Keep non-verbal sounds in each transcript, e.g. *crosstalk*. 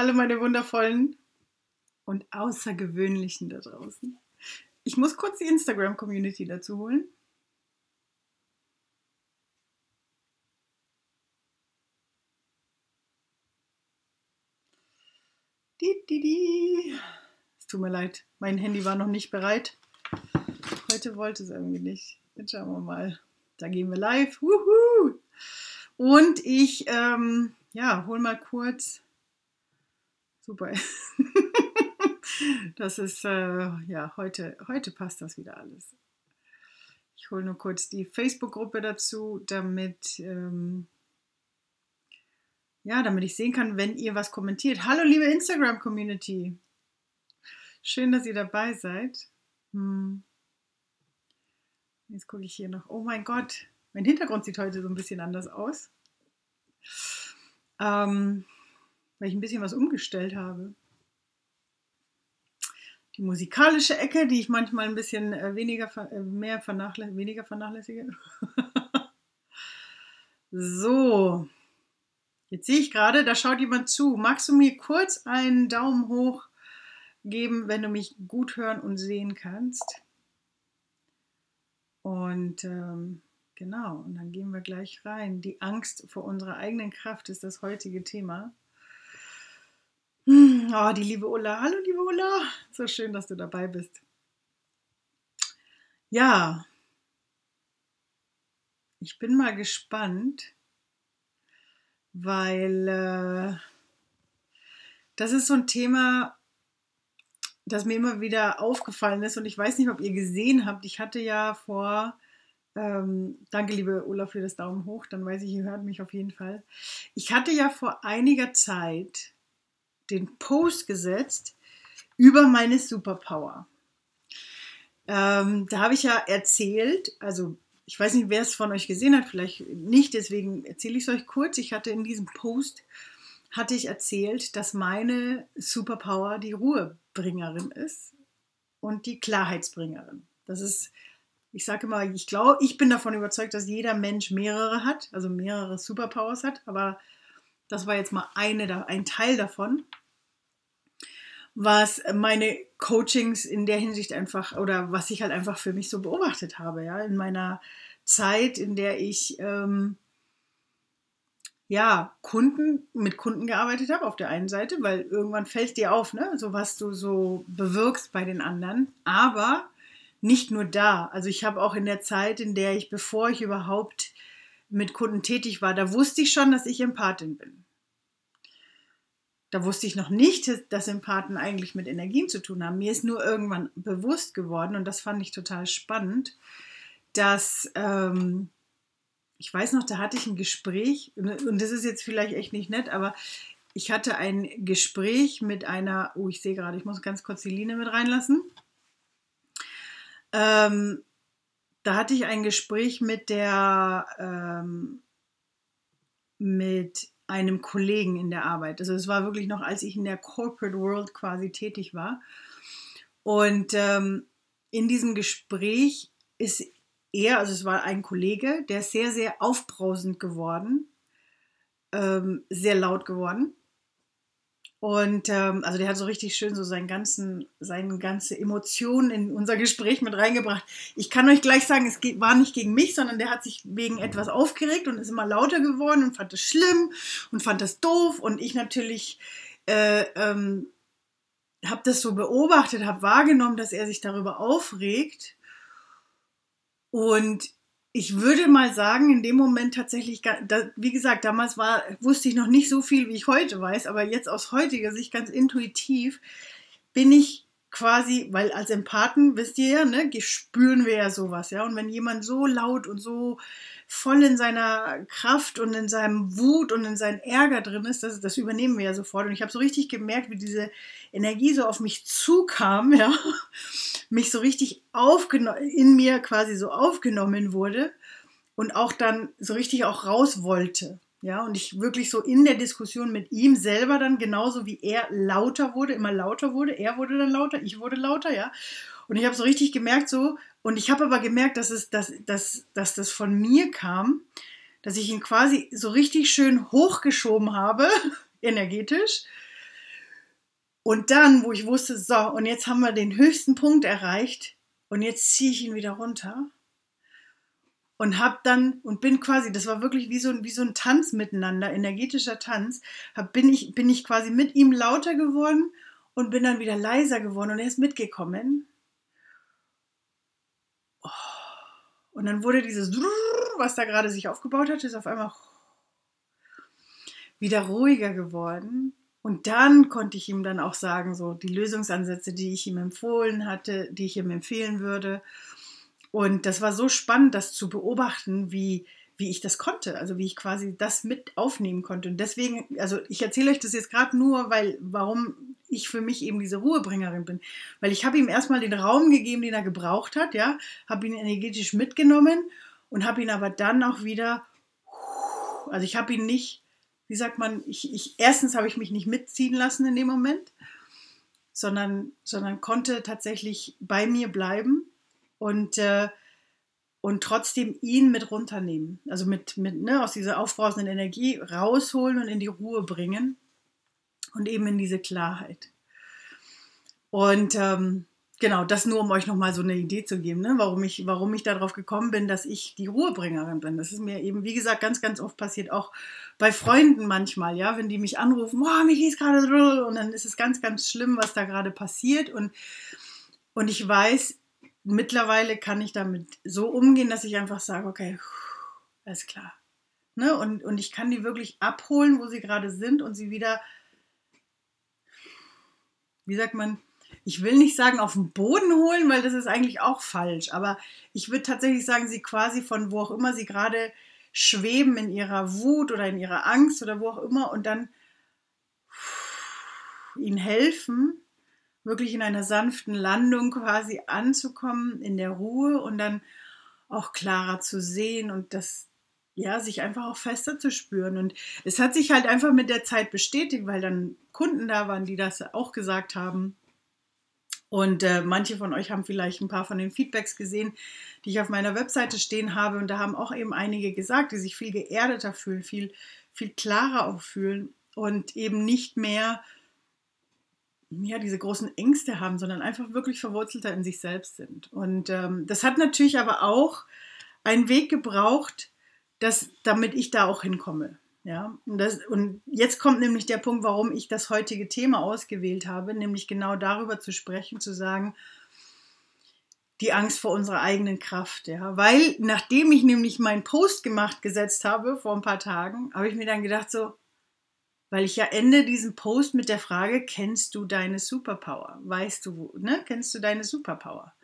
Hallo meine wundervollen und außergewöhnlichen da draußen. Ich muss kurz die Instagram-Community dazu holen. Es tut mir leid, mein Handy war noch nicht bereit. Heute wollte es irgendwie nicht. Jetzt schauen wir mal. Da gehen wir live. Und ich, ähm, ja, hol mal kurz. Super. *laughs* das ist, äh, ja, heute, heute passt das wieder alles. Ich hole nur kurz die Facebook-Gruppe dazu, damit, ähm, ja, damit ich sehen kann, wenn ihr was kommentiert. Hallo, liebe Instagram-Community. Schön, dass ihr dabei seid. Hm. Jetzt gucke ich hier noch. Oh mein Gott, mein Hintergrund sieht heute so ein bisschen anders aus. Ähm, weil ich ein bisschen was umgestellt habe. Die musikalische Ecke, die ich manchmal ein bisschen äh, weniger, äh, mehr vernachlä weniger vernachlässige. *laughs* so, jetzt sehe ich gerade, da schaut jemand zu. Magst du mir kurz einen Daumen hoch geben, wenn du mich gut hören und sehen kannst? Und ähm, genau, und dann gehen wir gleich rein. Die Angst vor unserer eigenen Kraft ist das heutige Thema. Hm, oh, die liebe Ulla. Hallo, liebe Ulla. So schön, dass du dabei bist. Ja, ich bin mal gespannt, weil äh, das ist so ein Thema, das mir immer wieder aufgefallen ist und ich weiß nicht, ob ihr gesehen habt. Ich hatte ja vor, ähm, danke liebe Ulla für das Daumen hoch, dann weiß ich, ihr hört mich auf jeden Fall. Ich hatte ja vor einiger Zeit den Post gesetzt über meine Superpower. Ähm, da habe ich ja erzählt, also ich weiß nicht, wer es von euch gesehen hat, vielleicht nicht, deswegen erzähle ich es euch kurz. Ich hatte in diesem Post hatte ich erzählt, dass meine Superpower die Ruhebringerin ist und die Klarheitsbringerin. Das ist, ich sage immer, ich glaube, ich bin davon überzeugt, dass jeder Mensch mehrere hat, also mehrere Superpowers hat, aber das war jetzt mal eine, ein Teil davon, was meine Coachings in der Hinsicht einfach oder was ich halt einfach für mich so beobachtet habe, ja, in meiner Zeit, in der ich ähm, ja, Kunden, mit Kunden gearbeitet habe auf der einen Seite, weil irgendwann fällt dir auf, ne, so was du so bewirkst bei den anderen, aber nicht nur da. Also ich habe auch in der Zeit, in der ich, bevor ich überhaupt mit Kunden tätig war, da wusste ich schon, dass ich Empathin bin. Da wusste ich noch nicht, dass Empathen eigentlich mit Energien zu tun haben. Mir ist nur irgendwann bewusst geworden, und das fand ich total spannend, dass ähm, ich weiß noch, da hatte ich ein Gespräch, und das ist jetzt vielleicht echt nicht nett, aber ich hatte ein Gespräch mit einer, oh, ich sehe gerade, ich muss ganz kurz die Linie mit reinlassen. Ähm, da hatte ich ein Gespräch mit der, ähm, mit einem Kollegen in der Arbeit. Also es war wirklich noch, als ich in der Corporate World quasi tätig war. Und ähm, in diesem Gespräch ist er, also es war ein Kollege, der ist sehr, sehr aufbrausend geworden, ähm, sehr laut geworden. Und ähm, also der hat so richtig schön so seinen ganzen, seine ganze Emotionen in unser Gespräch mit reingebracht. Ich kann euch gleich sagen, es war nicht gegen mich, sondern der hat sich wegen etwas aufgeregt und ist immer lauter geworden und fand es schlimm und fand das doof. Und ich natürlich äh, ähm, habe das so beobachtet, habe wahrgenommen, dass er sich darüber aufregt und ich würde mal sagen, in dem Moment tatsächlich, wie gesagt, damals war, wusste ich noch nicht so viel, wie ich heute weiß, aber jetzt aus heutiger Sicht ganz intuitiv bin ich quasi, weil als Empathen, wisst ihr ja, ne, spüren wir ja sowas, ja. Und wenn jemand so laut und so voll in seiner Kraft und in seinem Wut und in seinem Ärger drin ist, das, das übernehmen wir ja sofort. Und ich habe so richtig gemerkt, wie diese Energie so auf mich zukam, *laughs* ja, mich so richtig aufgenommen, in mir quasi so aufgenommen wurde und auch dann so richtig auch raus wollte. Ja, und ich wirklich so in der Diskussion mit ihm selber dann genauso wie er lauter wurde, immer lauter wurde, er wurde dann lauter, ich wurde lauter, ja. Und ich habe so richtig gemerkt, so, und ich habe aber gemerkt, dass, es, dass, dass, dass das von mir kam, dass ich ihn quasi so richtig schön hochgeschoben habe, *laughs* energetisch, Und dann, wo ich wusste, so, und jetzt haben wir den höchsten Punkt erreicht und jetzt ziehe ich ihn wieder runter und hab dann und bin quasi, das war wirklich wie so, ein wie so ein Tanz miteinander, energetischer Tanz, hab, bin, ich, bin ich quasi mit ihm lauter geworden und bin dann wieder leiser geworden und er ist mitgekommen. Oh. Und dann wurde dieses, was da gerade sich aufgebaut hat, ist auf einmal wieder ruhiger geworden. Und dann konnte ich ihm dann auch sagen, so die Lösungsansätze, die ich ihm empfohlen hatte, die ich ihm empfehlen würde. Und das war so spannend, das zu beobachten, wie, wie ich das konnte, also wie ich quasi das mit aufnehmen konnte. Und deswegen, also ich erzähle euch das jetzt gerade nur, weil, warum ich für mich eben diese Ruhebringerin bin. Weil ich habe ihm erstmal den Raum gegeben, den er gebraucht hat, ja, habe ihn energetisch mitgenommen und habe ihn aber dann auch wieder, also ich habe ihn nicht wie sagt man, ich, ich erstens habe ich mich nicht mitziehen lassen in dem Moment, sondern, sondern konnte tatsächlich bei mir bleiben und, äh, und trotzdem ihn mit runternehmen. Also mit, mit ne, aus dieser aufbrausenden Energie rausholen und in die Ruhe bringen und eben in diese Klarheit. Und ähm, Genau, das nur, um euch nochmal so eine Idee zu geben, ne? warum, ich, warum ich darauf gekommen bin, dass ich die Ruhebringerin bin. Das ist mir eben, wie gesagt, ganz, ganz oft passiert, auch bei Freunden manchmal, ja, wenn die mich anrufen, oh, mich ist gerade und dann ist es ganz, ganz schlimm, was da gerade passiert. Und, und ich weiß, mittlerweile kann ich damit so umgehen, dass ich einfach sage, okay, alles klar. Ne? Und, und ich kann die wirklich abholen, wo sie gerade sind und sie wieder, wie sagt man, ich will nicht sagen auf den Boden holen, weil das ist eigentlich auch falsch, aber ich würde tatsächlich sagen, sie quasi von wo auch immer sie gerade schweben in ihrer Wut oder in ihrer Angst oder wo auch immer und dann ihnen helfen, wirklich in einer sanften Landung quasi anzukommen, in der Ruhe und dann auch klarer zu sehen und das, ja, sich einfach auch fester zu spüren. Und es hat sich halt einfach mit der Zeit bestätigt, weil dann Kunden da waren, die das auch gesagt haben. Und äh, manche von euch haben vielleicht ein paar von den Feedbacks gesehen, die ich auf meiner Webseite stehen habe. Und da haben auch eben einige gesagt, die sich viel geerdeter fühlen, viel, viel klarer auch fühlen und eben nicht mehr ja, diese großen Ängste haben, sondern einfach wirklich verwurzelter in sich selbst sind. Und ähm, das hat natürlich aber auch einen Weg gebraucht, dass, damit ich da auch hinkomme. Ja, und, das, und jetzt kommt nämlich der Punkt, warum ich das heutige Thema ausgewählt habe, nämlich genau darüber zu sprechen, zu sagen, die Angst vor unserer eigenen Kraft. Ja, weil nachdem ich nämlich meinen Post gemacht gesetzt habe vor ein paar Tagen, habe ich mir dann gedacht, so, weil ich ja ende diesen Post mit der Frage, kennst du deine Superpower? Weißt du, ne? Kennst du deine Superpower?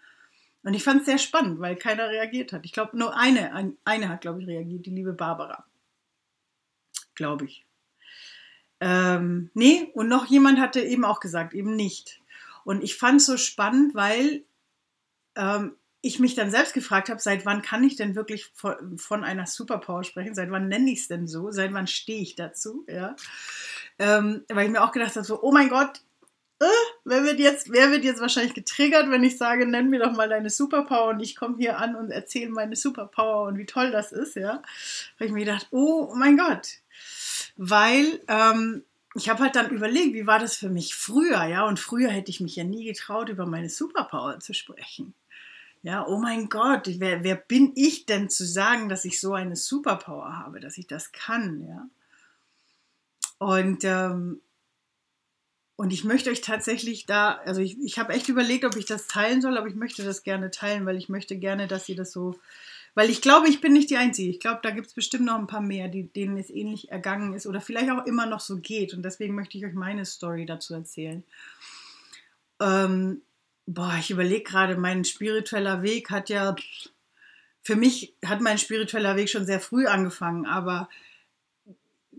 Und ich fand es sehr spannend, weil keiner reagiert hat. Ich glaube, nur eine, eine hat, glaube ich, reagiert, die liebe Barbara glaube ich. Ähm, nee, und noch jemand hatte eben auch gesagt, eben nicht. Und ich fand es so spannend, weil ähm, ich mich dann selbst gefragt habe, seit wann kann ich denn wirklich von, einer Superpower sprechen? Seit wann nenne ich es denn so? Seit wann stehe ich dazu? Ja. Ähm, weil ich mir auch gedacht habe, so, oh mein Gott, äh, wer, wird jetzt, wer wird jetzt wahrscheinlich getriggert, wenn ich sage, nenn mir doch mal deine Superpower und ich komme hier an und erzähle meine Superpower und wie toll das ist, ja. Weil ich mir gedacht, oh mein Gott, weil ähm, ich habe halt dann überlegt, wie war das für mich früher, ja, und früher hätte ich mich ja nie getraut, über meine Superpower zu sprechen. Ja, oh mein Gott, wer, wer bin ich denn zu sagen, dass ich so eine Superpower habe, dass ich das kann, ja? Und, ähm, und ich möchte euch tatsächlich da, also ich, ich habe echt überlegt, ob ich das teilen soll, aber ich möchte das gerne teilen, weil ich möchte gerne, dass ihr das so weil ich glaube, ich bin nicht die Einzige. Ich glaube, da gibt es bestimmt noch ein paar mehr, die, denen es ähnlich ergangen ist oder vielleicht auch immer noch so geht. Und deswegen möchte ich euch meine Story dazu erzählen. Ähm, boah, ich überlege gerade, mein spiritueller Weg hat ja, für mich hat mein spiritueller Weg schon sehr früh angefangen, aber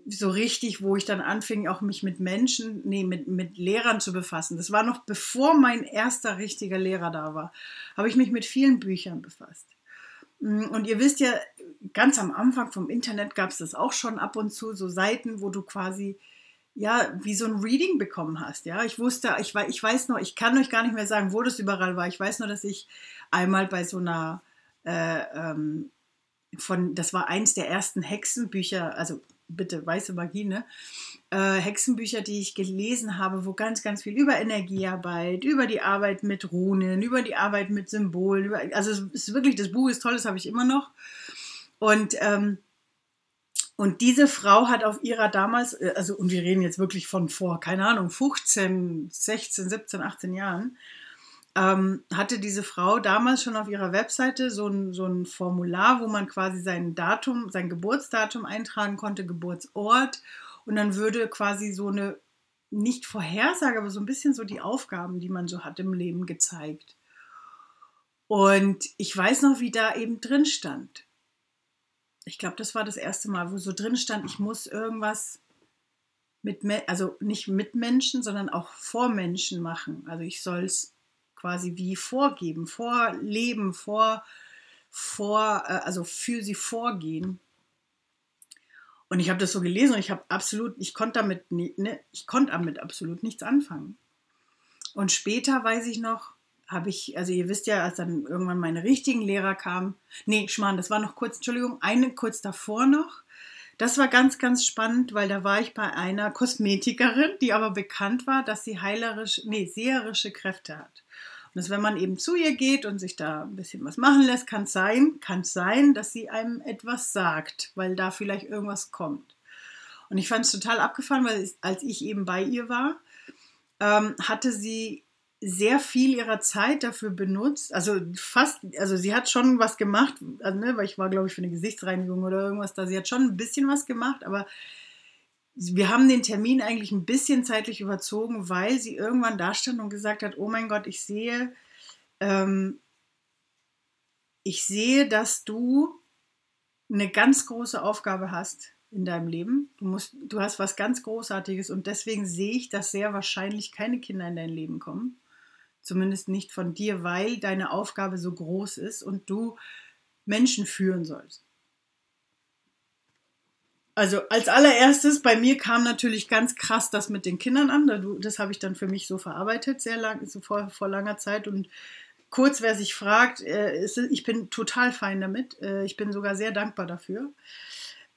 so richtig, wo ich dann anfing, auch mich mit Menschen, nee, mit, mit Lehrern zu befassen. Das war noch bevor mein erster richtiger Lehrer da war, habe ich mich mit vielen Büchern befasst. Mm, und ihr wisst ja, ganz am Anfang vom Internet gab es das auch schon ab und zu, so Seiten, wo du quasi ja, wie so ein Reading bekommen hast. Ja, ich wusste, ich, ich weiß noch, ich kann euch gar nicht mehr sagen, wo das überall war. Ich weiß nur, dass ich einmal bei so einer, äh, ähm, von, das war eins der ersten Hexenbücher, also bitte, weiße Magie, ne? Äh, Hexenbücher, die ich gelesen habe, wo ganz, ganz viel über Energiearbeit, über die Arbeit mit Runen, über die Arbeit mit Symbolen, über, also es ist wirklich, das Buch ist toll, das habe ich immer noch. Und ähm, und diese Frau hat auf ihrer damals, äh, also und wir reden jetzt wirklich von vor, keine Ahnung, 15, 16, 17, 18 Jahren, ähm, hatte diese Frau damals schon auf ihrer Webseite so ein, so ein Formular, wo man quasi sein Datum, sein Geburtsdatum eintragen konnte, Geburtsort und dann würde quasi so eine, nicht Vorhersage, aber so ein bisschen so die Aufgaben, die man so hat im Leben gezeigt. Und ich weiß noch, wie da eben drin stand ich glaube, das war das erste Mal, wo so drin stand, ich muss irgendwas mit, also nicht mit Menschen, sondern auch vor Menschen machen. Also ich soll es quasi wie vorgeben, vorleben, vor, vor, äh, also für sie vorgehen. Und ich habe das so gelesen und ich habe absolut, ich konnte damit, ne, ich konnte damit absolut nichts anfangen. Und später weiß ich noch, habe ich, also ihr wisst ja, als dann irgendwann meine richtigen Lehrer kamen, nee, Schmarrn, das war noch kurz, Entschuldigung, eine kurz davor noch. Das war ganz, ganz spannend, weil da war ich bei einer Kosmetikerin, die aber bekannt war, dass sie heilerisch, nee, seherische Kräfte hat. Und dass wenn man eben zu ihr geht und sich da ein bisschen was machen lässt, kann es sein, kann sein, dass sie einem etwas sagt, weil da vielleicht irgendwas kommt. Und ich fand es total abgefahren, weil als ich eben bei ihr war, ähm, hatte sie sehr viel ihrer Zeit dafür benutzt. Also fast, also sie hat schon was gemacht, also, ne, weil ich war, glaube ich, für eine Gesichtsreinigung oder irgendwas da. Sie hat schon ein bisschen was gemacht, aber wir haben den Termin eigentlich ein bisschen zeitlich überzogen, weil sie irgendwann da stand und gesagt hat, oh mein Gott, ich sehe, ähm, ich sehe, dass du eine ganz große Aufgabe hast in deinem Leben. Du, musst, du hast was ganz Großartiges und deswegen sehe ich, dass sehr wahrscheinlich keine Kinder in dein Leben kommen zumindest nicht von dir, weil deine Aufgabe so groß ist und du Menschen führen sollst. Also als allererstes, bei mir kam natürlich ganz krass das mit den Kindern an. Das habe ich dann für mich so verarbeitet, sehr lang, so vor, vor langer Zeit. Und kurz, wer sich fragt, äh, ich bin total fein damit. Äh, ich bin sogar sehr dankbar dafür.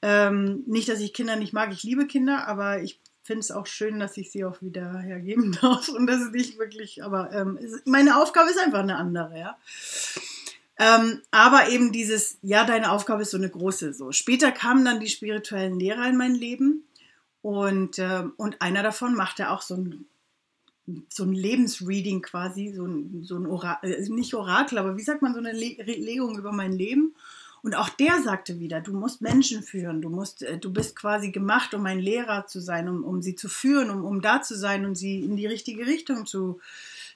Ähm, nicht, dass ich Kinder nicht mag, ich liebe Kinder, aber ich finde es auch schön, dass ich sie auch wieder hergeben *laughs* darf und das ist nicht wirklich, aber ähm, meine Aufgabe ist einfach eine andere, ja. Ähm, aber eben dieses, ja, deine Aufgabe ist so eine große. So später kamen dann die spirituellen Lehrer in mein Leben und ähm, und einer davon machte auch so ein so ein Lebensreading quasi, so ein, so ein Orakel, äh, nicht Orakel, aber wie sagt man, so eine Le Legung über mein Leben. Und auch der sagte wieder, du musst Menschen führen, du musst, äh, du bist quasi gemacht, um ein Lehrer zu sein, um, um sie zu führen, um, um da zu sein und sie in die richtige Richtung zu,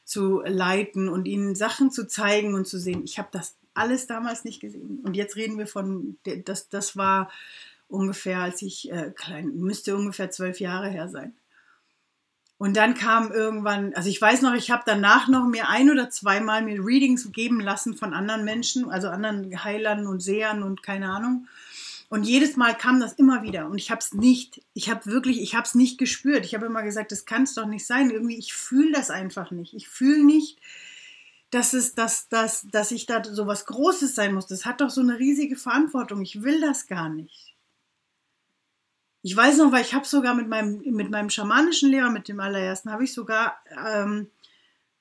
zu leiten und ihnen Sachen zu zeigen und zu sehen. Ich habe das alles damals nicht gesehen. Und jetzt reden wir von, das, das war ungefähr, als ich äh, klein, müsste ungefähr zwölf Jahre her sein. Und dann kam irgendwann, also ich weiß noch, ich habe danach noch mir ein oder zweimal mir Readings geben lassen von anderen Menschen, also anderen Heilern und Sehern und keine Ahnung. Und jedes Mal kam das immer wieder und ich habe es nicht, ich habe wirklich, ich habe es nicht gespürt. Ich habe immer gesagt, das kann es doch nicht sein. Irgendwie, ich fühle das einfach nicht. Ich fühle nicht, dass es, dass, dass, dass ich da so was Großes sein muss. Das hat doch so eine riesige Verantwortung. Ich will das gar nicht. Ich weiß noch, weil ich habe sogar mit meinem, mit meinem schamanischen Lehrer, mit dem allerersten, habe ich sogar ähm,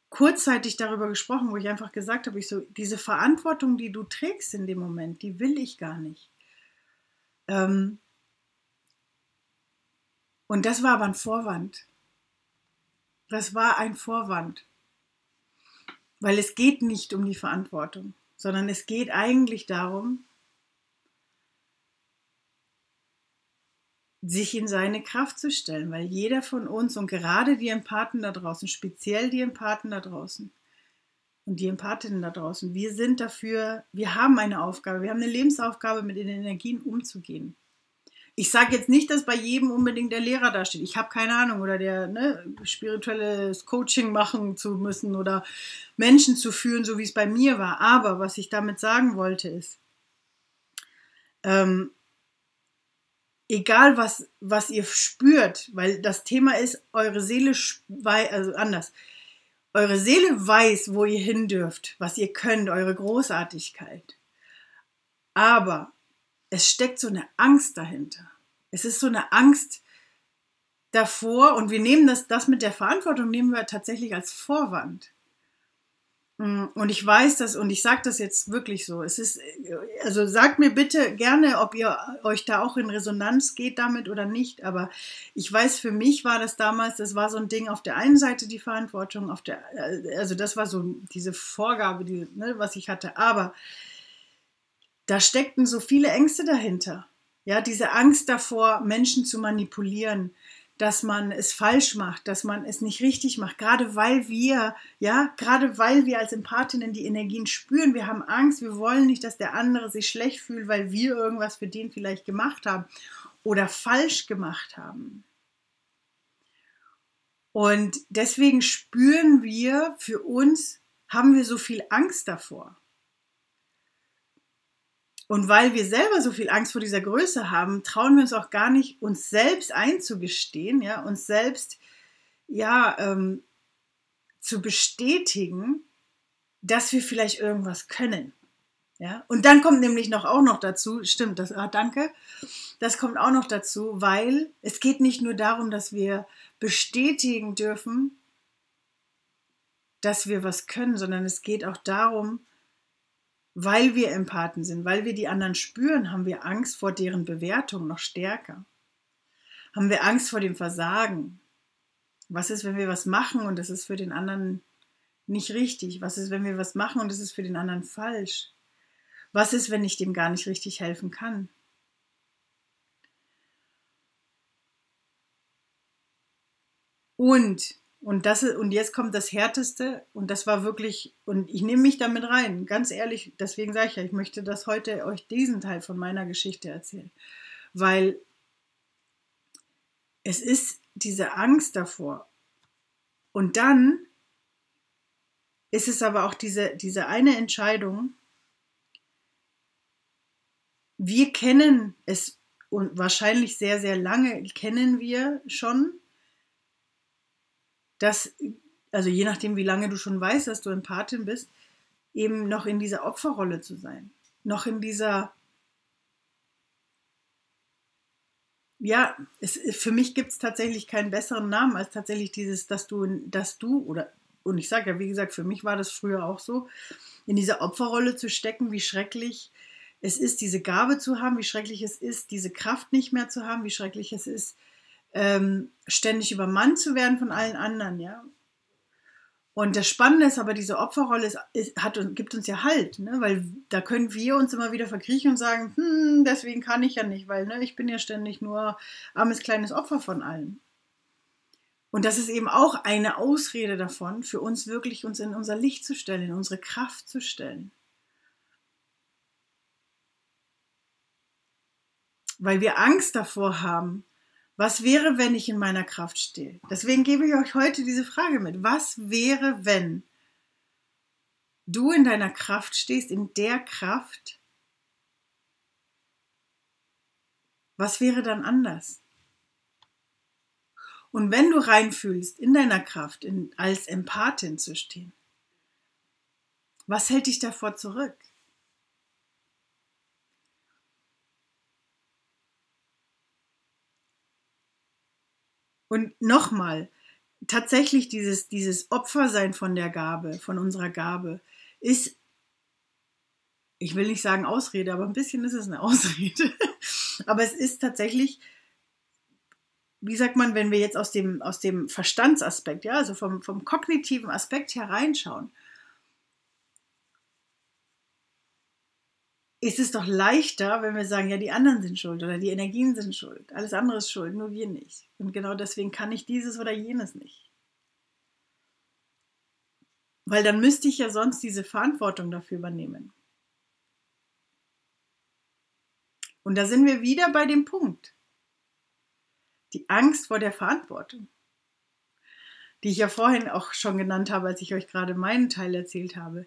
kurzzeitig darüber gesprochen, wo ich einfach gesagt habe, ich so, diese Verantwortung, die du trägst in dem Moment, die will ich gar nicht. Ähm, und das war aber ein Vorwand. Das war ein Vorwand. Weil es geht nicht um die Verantwortung, sondern es geht eigentlich darum, sich in seine Kraft zu stellen, weil jeder von uns und gerade die Empathen da draußen, speziell die Empathen da draußen und die Empathinnen da draußen, wir sind dafür, wir haben eine Aufgabe, wir haben eine Lebensaufgabe, mit den Energien umzugehen. Ich sage jetzt nicht, dass bei jedem unbedingt der Lehrer da steht. Ich habe keine Ahnung oder der ne, spirituelles Coaching machen zu müssen oder Menschen zu führen, so wie es bei mir war. Aber was ich damit sagen wollte ist, ähm, egal was, was ihr spürt, weil das Thema ist, eure Seele, also anders, eure Seele weiß, wo ihr hin dürft, was ihr könnt, eure Großartigkeit. Aber es steckt so eine Angst dahinter. Es ist so eine Angst davor und wir nehmen das, das mit der Verantwortung nehmen wir tatsächlich als Vorwand. Mm, und ich weiß das und ich sage das jetzt wirklich so. Es ist, also sagt mir bitte gerne, ob ihr euch da auch in Resonanz geht damit oder nicht. Aber ich weiß, für mich war das damals, das war so ein Ding auf der einen Seite die Verantwortung, auf der, also das war so diese Vorgabe, die, ne, was ich hatte. Aber da steckten so viele Ängste dahinter. Ja, diese Angst davor, Menschen zu manipulieren, dass man es falsch macht, dass man es nicht richtig macht, gerade weil wir, ja, gerade weil wir als Empathinnen die Energien spüren, wir haben Angst, wir wollen nicht, dass der andere sich schlecht fühlt, weil wir irgendwas für den vielleicht gemacht haben oder falsch gemacht haben. Und deswegen spüren wir für uns, haben wir so viel Angst davor. Und weil wir selber so viel Angst vor dieser Größe haben, trauen wir uns auch gar nicht, uns selbst einzugestehen, ja, uns selbst ja ähm, zu bestätigen, dass wir vielleicht irgendwas können. Ja, und dann kommt nämlich noch auch noch dazu, stimmt, das, ah, danke, das kommt auch noch dazu, weil es geht nicht nur darum, dass wir bestätigen dürfen, dass wir was können, sondern es geht auch darum, weil wir Empathen sind, weil wir die anderen spüren, haben wir Angst vor deren Bewertung noch stärker. Haben wir Angst vor dem Versagen. Was ist, wenn wir was machen und es ist für den anderen nicht richtig? Was ist, wenn wir was machen und es ist für den anderen falsch? Was ist, wenn ich dem gar nicht richtig helfen kann? Und und das und jetzt kommt das Härteste, und das war wirklich, und ich nehme mich damit rein, ganz ehrlich, deswegen sage ich ja, ich möchte das heute euch diesen Teil von meiner Geschichte erzählen. Weil es ist diese Angst davor. Und dann ist es aber auch diese, diese eine Entscheidung, wir kennen es und wahrscheinlich sehr, sehr lange kennen wir schon dass, also je nachdem, wie lange du schon weißt, dass du Empathin bist, eben noch in dieser Opferrolle zu sein. Noch in dieser, ja, es, für mich gibt es tatsächlich keinen besseren Namen als tatsächlich dieses, dass du, dass du, oder, und ich sage ja, wie gesagt, für mich war das früher auch so, in dieser Opferrolle zu stecken, wie schrecklich es ist, diese Gabe zu haben, wie schrecklich es ist, diese Kraft nicht mehr zu haben, wie schrecklich es ist, ähm, ständig übermannt zu werden von allen anderen, ja. Und das Spannende ist aber, diese Opferrolle ist, ist, hat, gibt uns ja Halt, ne? weil da können wir uns immer wieder verkriechen und sagen, hm, deswegen kann ich ja nicht, weil ne, ich bin ja ständig nur armes kleines Opfer von allen. Und das ist eben auch eine Ausrede davon, für uns wirklich uns in unser Licht zu stellen, in unsere Kraft zu stellen. Weil wir Angst davor haben, was wäre, wenn ich in meiner Kraft stehe? Deswegen gebe ich euch heute diese Frage mit. Was wäre, wenn du in deiner Kraft stehst, in der Kraft? Was wäre dann anders? Und wenn du reinfühlst, in deiner Kraft, in, als Empathin zu stehen, was hält dich davor zurück? Und nochmal, tatsächlich dieses, dieses Opfersein von der Gabe, von unserer Gabe, ist, ich will nicht sagen Ausrede, aber ein bisschen ist es eine *laughs* Ausrede. aber es ist tatsächlich, wie sagt man, wenn wir jetzt aus dem, aus dem Verstandsaspekt, ja, also vom, vom kognitiven Aspekt hereinschauen, ist es doch leichter, wenn wir sagen, ja, die anderen sind schuld oder die Energien sind schuld. Alles andere ist schuld, nur wir nicht. Und genau deswegen kann ich dieses oder jenes nicht. Weil dann müsste ich ja sonst diese Verantwortung dafür übernehmen. Und da sind wir wieder bei dem Punkt. Die Angst vor der Verantwortung, die ich ja vorhin auch schon genannt habe, als ich euch gerade meinen Teil erzählt habe.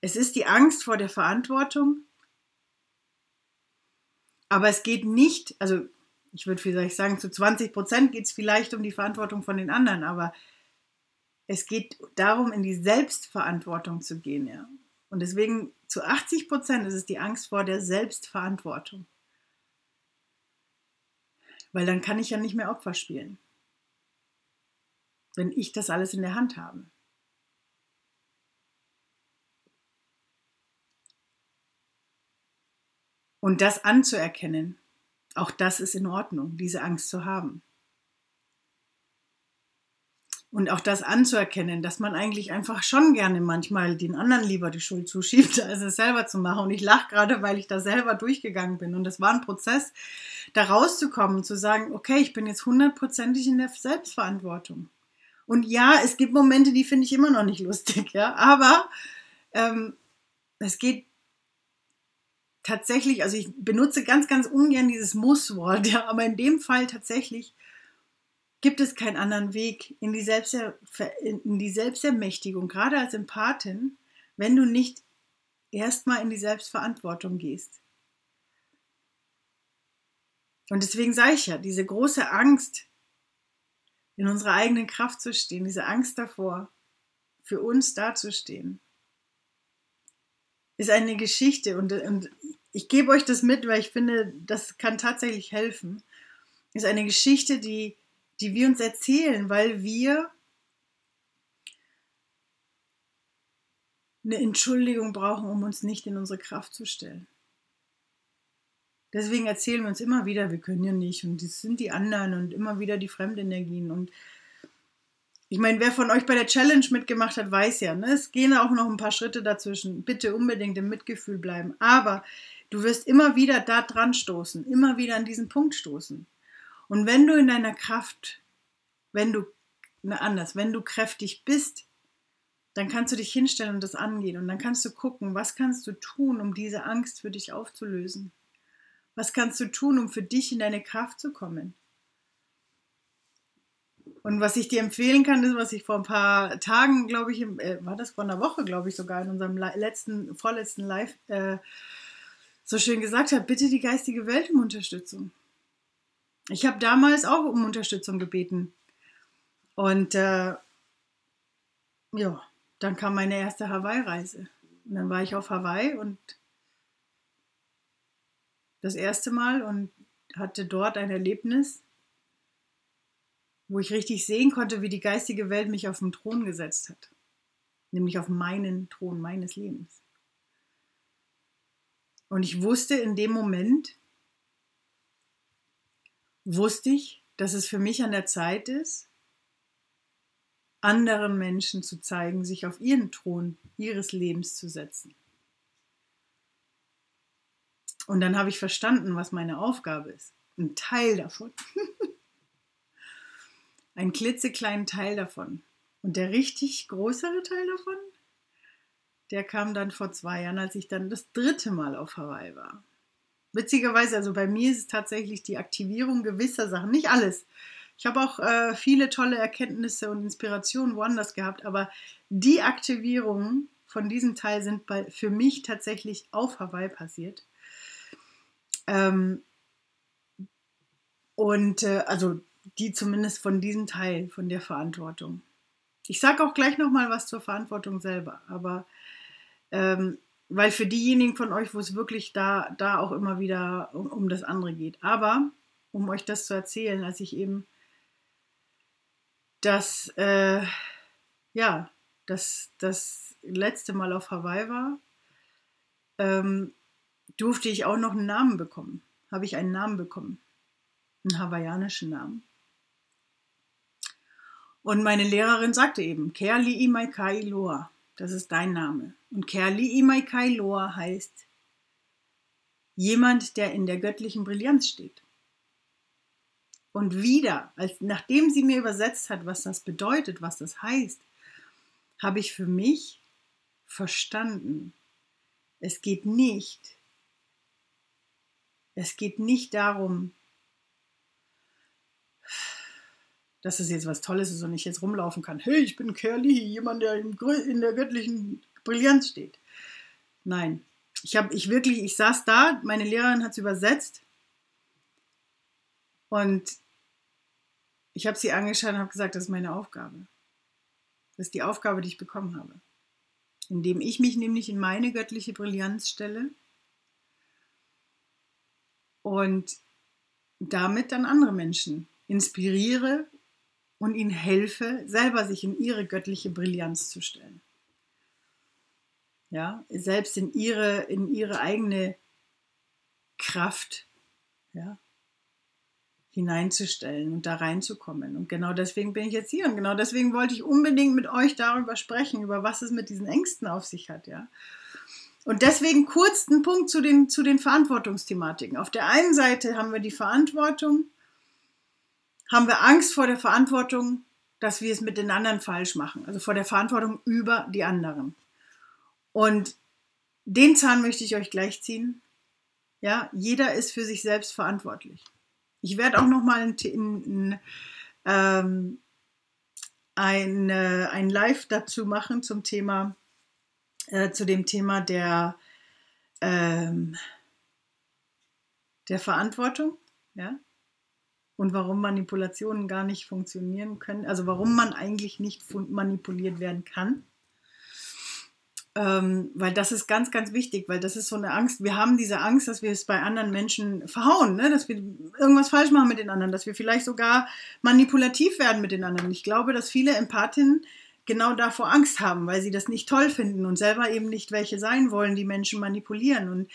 Es ist die Angst vor der Verantwortung, aber es geht nicht, also ich würde vielleicht sagen, zu 20 Prozent geht es vielleicht um die Verantwortung von den anderen, aber es geht darum, in die Selbstverantwortung zu gehen, ja. Und deswegen zu 80 Prozent ist es die Angst vor der Selbstverantwortung. Weil dann kann ich ja nicht mehr Opfer spielen. Wenn ich das alles in der Hand habe. Und das anzuerkennen, auch das ist in Ordnung, diese Angst zu haben. Und auch das anzuerkennen, dass man eigentlich einfach schon gerne manchmal den anderen lieber die Schuld zuschiebt, *laughs* als es selber zu machen. Und ich lache gerade, weil ich da selber durchgegangen bin. Und es war ein Prozess, da rauszukommen, zu sagen, okay, ich bin jetzt hundertprozentig in der Selbstverantwortung. Und ja, es gibt Momente, die finde ich immer noch nicht *laughs* lustig, ja. Aber ähm, es geht tatsächlich, also ich benutze ganz, ganz ungern dieses Muss-Wort, ja, aber in dem Fall tatsächlich gibt es keinen anderen Weg in die, Selbster in die Selbstermächtigung, gerade als Empathin, wenn du nicht erstmal in die Selbstverantwortung gehst. Und deswegen sage ich ja, diese große Angst, in unserer eigenen Kraft zu stehen, diese Angst davor, für uns dazustehen, ist eine Geschichte und, und ich gebe euch das mit, weil ich finde, das kann tatsächlich helfen. Ist eine Geschichte, die die wir uns erzählen, weil wir eine Entschuldigung brauchen, um uns nicht in unsere Kraft zu stellen. Deswegen erzählen wir uns immer wieder, wir können ja nicht und das sind die anderen und immer wieder die Fremdenergien. Und ich meine, wer von euch bei der Challenge mitgemacht hat, weiß ja, ne? es gehen auch noch ein paar Schritte dazwischen. Bitte unbedingt im Mitgefühl bleiben. Aber du wirst immer wieder da dran stoßen, immer wieder an diesen Punkt stoßen. Und wenn du in deiner Kraft, wenn du, ne, anders, wenn du kräftig bist, dann kannst du dich hinstellen und das angehen. Und dann kannst du gucken, was kannst du tun, um diese Angst für dich aufzulösen? Was kannst du tun, um für dich in deine Kraft zu kommen? Und was ich dir empfehlen kann, ist, was ich vor ein paar Tagen, glaube ich, äh, war das vor einer Woche, glaube ich, sogar in unserem letzten, vorletzten Live äh, so schön gesagt habe, bitte die geistige Welt um Unterstützung. Ich habe damals auch um Unterstützung gebeten. Und äh, ja, dann kam meine erste Hawaii-Reise. Und dann war ich auf Hawaii und das erste Mal und hatte dort ein Erlebnis, wo ich richtig sehen konnte, wie die geistige Welt mich auf den Thron gesetzt hat. Nämlich auf meinen Thron meines Lebens. Und ich wusste in dem Moment, wusste ich, dass es für mich an der Zeit ist, anderen Menschen zu zeigen, sich auf ihren Thron ihres Lebens zu setzen. Und dann habe ich verstanden, was meine Aufgabe ist. Ein Teil davon. *laughs* Ein klitzekleinen Teil davon. Und der richtig größere Teil davon, der kam dann vor zwei Jahren, als ich dann das dritte Mal auf Hawaii war. Witzigerweise, also bei mir ist es tatsächlich die Aktivierung gewisser Sachen, nicht alles. Ich habe auch äh, viele tolle Erkenntnisse und Inspirationen woanders gehabt, aber die Aktivierungen von diesem Teil sind bei, für mich tatsächlich auf Hawaii passiert. Ähm, und äh, also die zumindest von diesem Teil, von der Verantwortung. Ich sage auch gleich nochmal was zur Verantwortung selber, aber ähm, weil für diejenigen von euch, wo es wirklich da, da auch immer wieder um, um das andere geht. Aber um euch das zu erzählen, als ich eben das, äh, ja, das, das letzte Mal auf Hawaii war, ähm, durfte ich auch noch einen Namen bekommen. Habe ich einen Namen bekommen. Einen hawaiianischen Namen. Und meine Lehrerin sagte eben, Kerli Imaikai Loa. Das ist dein Name. Und Kerli Imaikai Loa heißt jemand, der in der göttlichen Brillanz steht. Und wieder, als, nachdem sie mir übersetzt hat, was das bedeutet, was das heißt, habe ich für mich verstanden, es geht nicht, es geht nicht darum, dass es jetzt was Tolles ist und ich jetzt rumlaufen kann. Hey, ich bin Curly, jemand, der in der göttlichen Brillanz steht. Nein, ich habe, ich wirklich, ich saß da, meine Lehrerin hat es übersetzt und ich habe sie angeschaut und habe gesagt, das ist meine Aufgabe. Das ist die Aufgabe, die ich bekommen habe. Indem ich mich nämlich in meine göttliche Brillanz stelle und damit dann andere Menschen inspiriere und ihnen helfe, selber sich in ihre göttliche Brillanz zu stellen. Ja, selbst in ihre, in ihre eigene Kraft, ja, hineinzustellen und da reinzukommen. Und genau deswegen bin ich jetzt hier und genau deswegen wollte ich unbedingt mit euch darüber sprechen, über was es mit diesen Ängsten auf sich hat, ja. Und deswegen kurz einen Punkt zu den, zu den Verantwortungsthematiken. Auf der einen Seite haben wir die Verantwortung, haben wir Angst vor der Verantwortung, dass wir es mit den anderen falsch machen, also vor der Verantwortung über die anderen. Und den Zahn möchte ich euch gleich ziehen. Ja, jeder ist für sich selbst verantwortlich. Ich werde auch noch mal ein, ein, ähm, ein, ein Live dazu machen zum Thema, äh, zu dem Thema der, ähm, der Verantwortung. Ja, und warum Manipulationen gar nicht funktionieren können, also warum man eigentlich nicht manipuliert werden kann. Ähm, weil das ist ganz, ganz wichtig, weil das ist so eine Angst. Wir haben diese Angst, dass wir es bei anderen Menschen verhauen, ne? dass wir irgendwas falsch machen mit den anderen, dass wir vielleicht sogar manipulativ werden mit den anderen. Ich glaube, dass viele Empathinnen genau davor Angst haben, weil sie das nicht toll finden und selber eben nicht welche sein wollen, die Menschen manipulieren. Und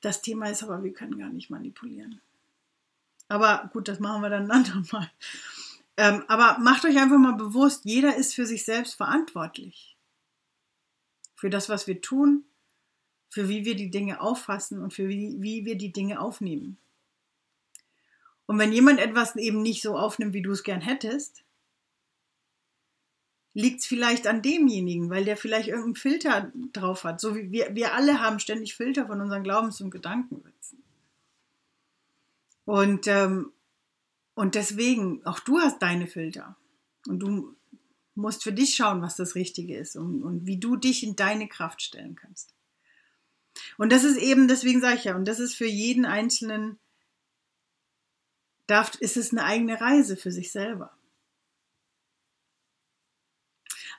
das Thema ist aber, wir können gar nicht manipulieren. Aber gut, das machen wir dann ein andermal. Ähm, aber macht euch einfach mal bewusst, jeder ist für sich selbst verantwortlich. Für das, was wir tun, für wie wir die Dinge auffassen und für wie, wie wir die Dinge aufnehmen. Und wenn jemand etwas eben nicht so aufnimmt, wie du es gern hättest, liegt es vielleicht an demjenigen, weil der vielleicht irgendeinen Filter drauf hat. So wie wir, wir alle haben ständig Filter von unseren Glaubens- und Gedankenwitzen. Und, ähm, und deswegen, auch du hast deine Filter. Und du musst für dich schauen, was das Richtige ist und, und wie du dich in deine Kraft stellen kannst. Und das ist eben, deswegen sage ich ja, und das ist für jeden Einzelnen, darf, ist es eine eigene Reise für sich selber.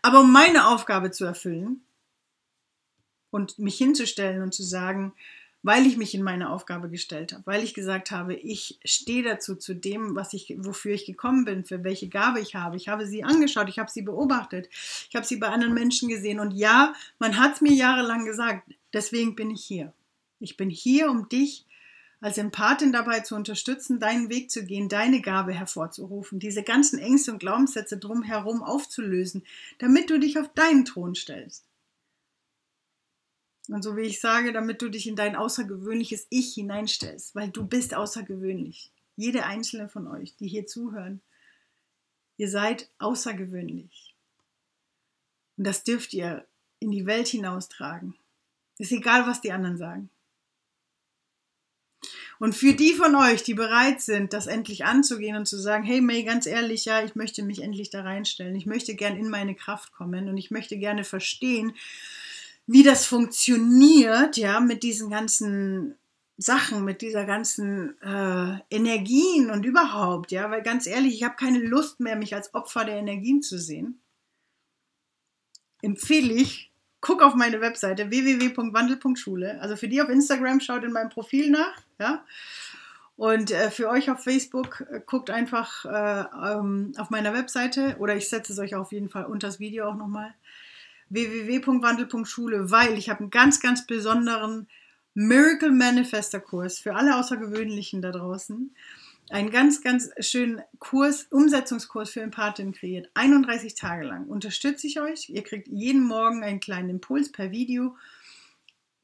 Aber um meine Aufgabe zu erfüllen und mich hinzustellen und zu sagen, weil ich mich in meine Aufgabe gestellt habe, weil ich gesagt habe, ich stehe dazu zu dem, was ich, wofür ich gekommen bin, für welche Gabe ich habe. Ich habe sie angeschaut, ich habe sie beobachtet, ich habe sie bei anderen Menschen gesehen und ja, man hat es mir jahrelang gesagt. Deswegen bin ich hier. Ich bin hier, um dich als Empathin dabei zu unterstützen, deinen Weg zu gehen, deine Gabe hervorzurufen, diese ganzen Ängste und Glaubenssätze drumherum aufzulösen, damit du dich auf deinen Thron stellst. Und so wie ich sage, damit du dich in dein außergewöhnliches Ich hineinstellst, weil du bist außergewöhnlich. Jede einzelne von euch, die hier zuhören, ihr seid außergewöhnlich. Und das dürft ihr in die Welt hinaustragen. Ist egal, was die anderen sagen. Und für die von euch, die bereit sind, das endlich anzugehen und zu sagen, hey May, ganz ehrlich, ja, ich möchte mich endlich da reinstellen. Ich möchte gern in meine Kraft kommen und ich möchte gerne verstehen, wie das funktioniert, ja, mit diesen ganzen Sachen, mit dieser ganzen äh, Energien und überhaupt, ja, weil ganz ehrlich, ich habe keine Lust mehr, mich als Opfer der Energien zu sehen. Empfehle ich, guck auf meine Webseite www.wandel.schule. Also für die auf Instagram schaut in meinem Profil nach, ja. Und äh, für euch auf Facebook äh, guckt einfach äh, ähm, auf meiner Webseite oder ich setze es euch auf jeden Fall unter das Video auch nochmal www.wandel.schule, weil ich habe einen ganz, ganz besonderen Miracle Manifester Kurs für alle Außergewöhnlichen da draußen. Einen ganz, ganz schönen Kurs, Umsetzungskurs für Empathinnen kreiert. 31 Tage lang unterstütze ich euch. Ihr kriegt jeden Morgen einen kleinen Impuls per Video.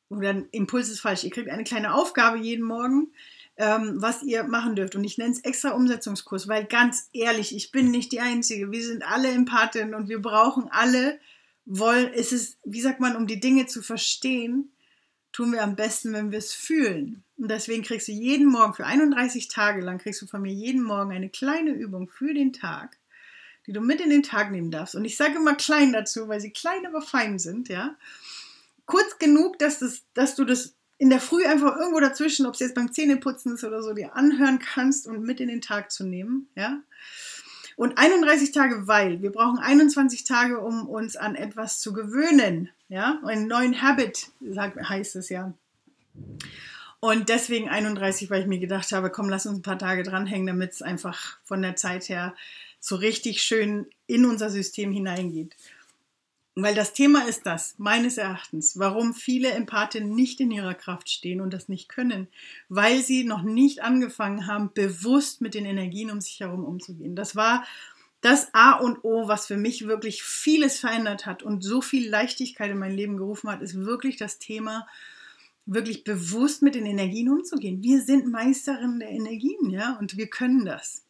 Oder ein Impuls ist falsch. Ihr kriegt eine kleine Aufgabe jeden Morgen, ähm, was ihr machen dürft. Und ich nenne es extra Umsetzungskurs, weil ganz ehrlich, ich bin nicht die Einzige. Wir sind alle Empathinnen und wir brauchen alle wollen, ist es, wie sagt man, um die Dinge zu verstehen, tun wir am besten, wenn wir es fühlen. Und deswegen kriegst du jeden Morgen, für 31 Tage lang, kriegst du von mir jeden Morgen eine kleine Übung für den Tag, die du mit in den Tag nehmen darfst. Und ich sage immer klein dazu, weil sie klein, aber fein sind, ja. Kurz genug, dass, das, dass du das in der Früh einfach irgendwo dazwischen, ob es jetzt beim Zähneputzen ist oder so, dir anhören kannst und mit in den Tag zu nehmen, ja. Und 31 Tage, weil wir brauchen 21 Tage, um uns an etwas zu gewöhnen. Ja, einen neuen Habit, heißt es ja. Und deswegen 31, weil ich mir gedacht habe, komm, lass uns ein paar Tage dranhängen, damit es einfach von der Zeit her so richtig schön in unser System hineingeht. Weil das Thema ist das, meines Erachtens, warum viele Empathinnen nicht in ihrer Kraft stehen und das nicht können, weil sie noch nicht angefangen haben, bewusst mit den Energien um sich herum umzugehen. Das war das A und O, was für mich wirklich vieles verändert hat und so viel Leichtigkeit in mein Leben gerufen hat, ist wirklich das Thema, wirklich bewusst mit den Energien umzugehen. Wir sind Meisterinnen der Energien, ja, und wir können das.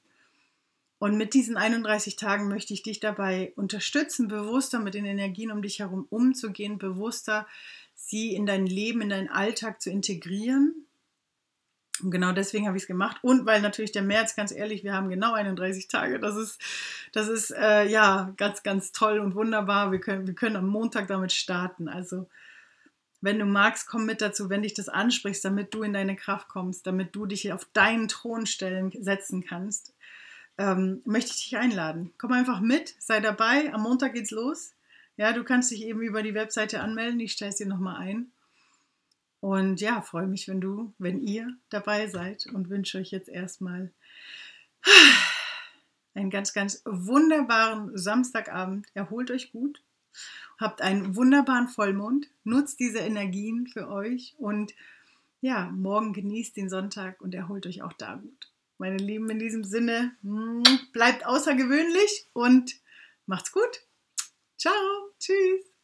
Und mit diesen 31 Tagen möchte ich dich dabei unterstützen, bewusster mit den Energien um dich herum umzugehen, bewusster sie in dein Leben, in deinen Alltag zu integrieren. Und genau deswegen habe ich es gemacht. Und weil natürlich der März, ganz ehrlich, wir haben genau 31 Tage. Das ist, das ist äh, ja ganz, ganz toll und wunderbar. Wir können, wir können am Montag damit starten. Also wenn du magst, komm mit dazu, wenn dich das ansprichst, damit du in deine Kraft kommst, damit du dich auf deinen Thron stellen, setzen kannst, ähm, möchte ich dich einladen. Komm einfach mit, sei dabei. Am Montag geht's los. Ja, du kannst dich eben über die Webseite anmelden. Ich stelle es dir nochmal ein. Und ja, freue mich, wenn du, wenn ihr dabei seid und wünsche euch jetzt erstmal einen ganz, ganz wunderbaren Samstagabend. Erholt euch gut Habt einen wunderbaren Vollmond, nutzt diese Energien für euch und ja, morgen genießt den Sonntag und erholt euch auch da gut. Meine Lieben, in diesem Sinne, mm, bleibt außergewöhnlich und macht's gut. Ciao, tschüss.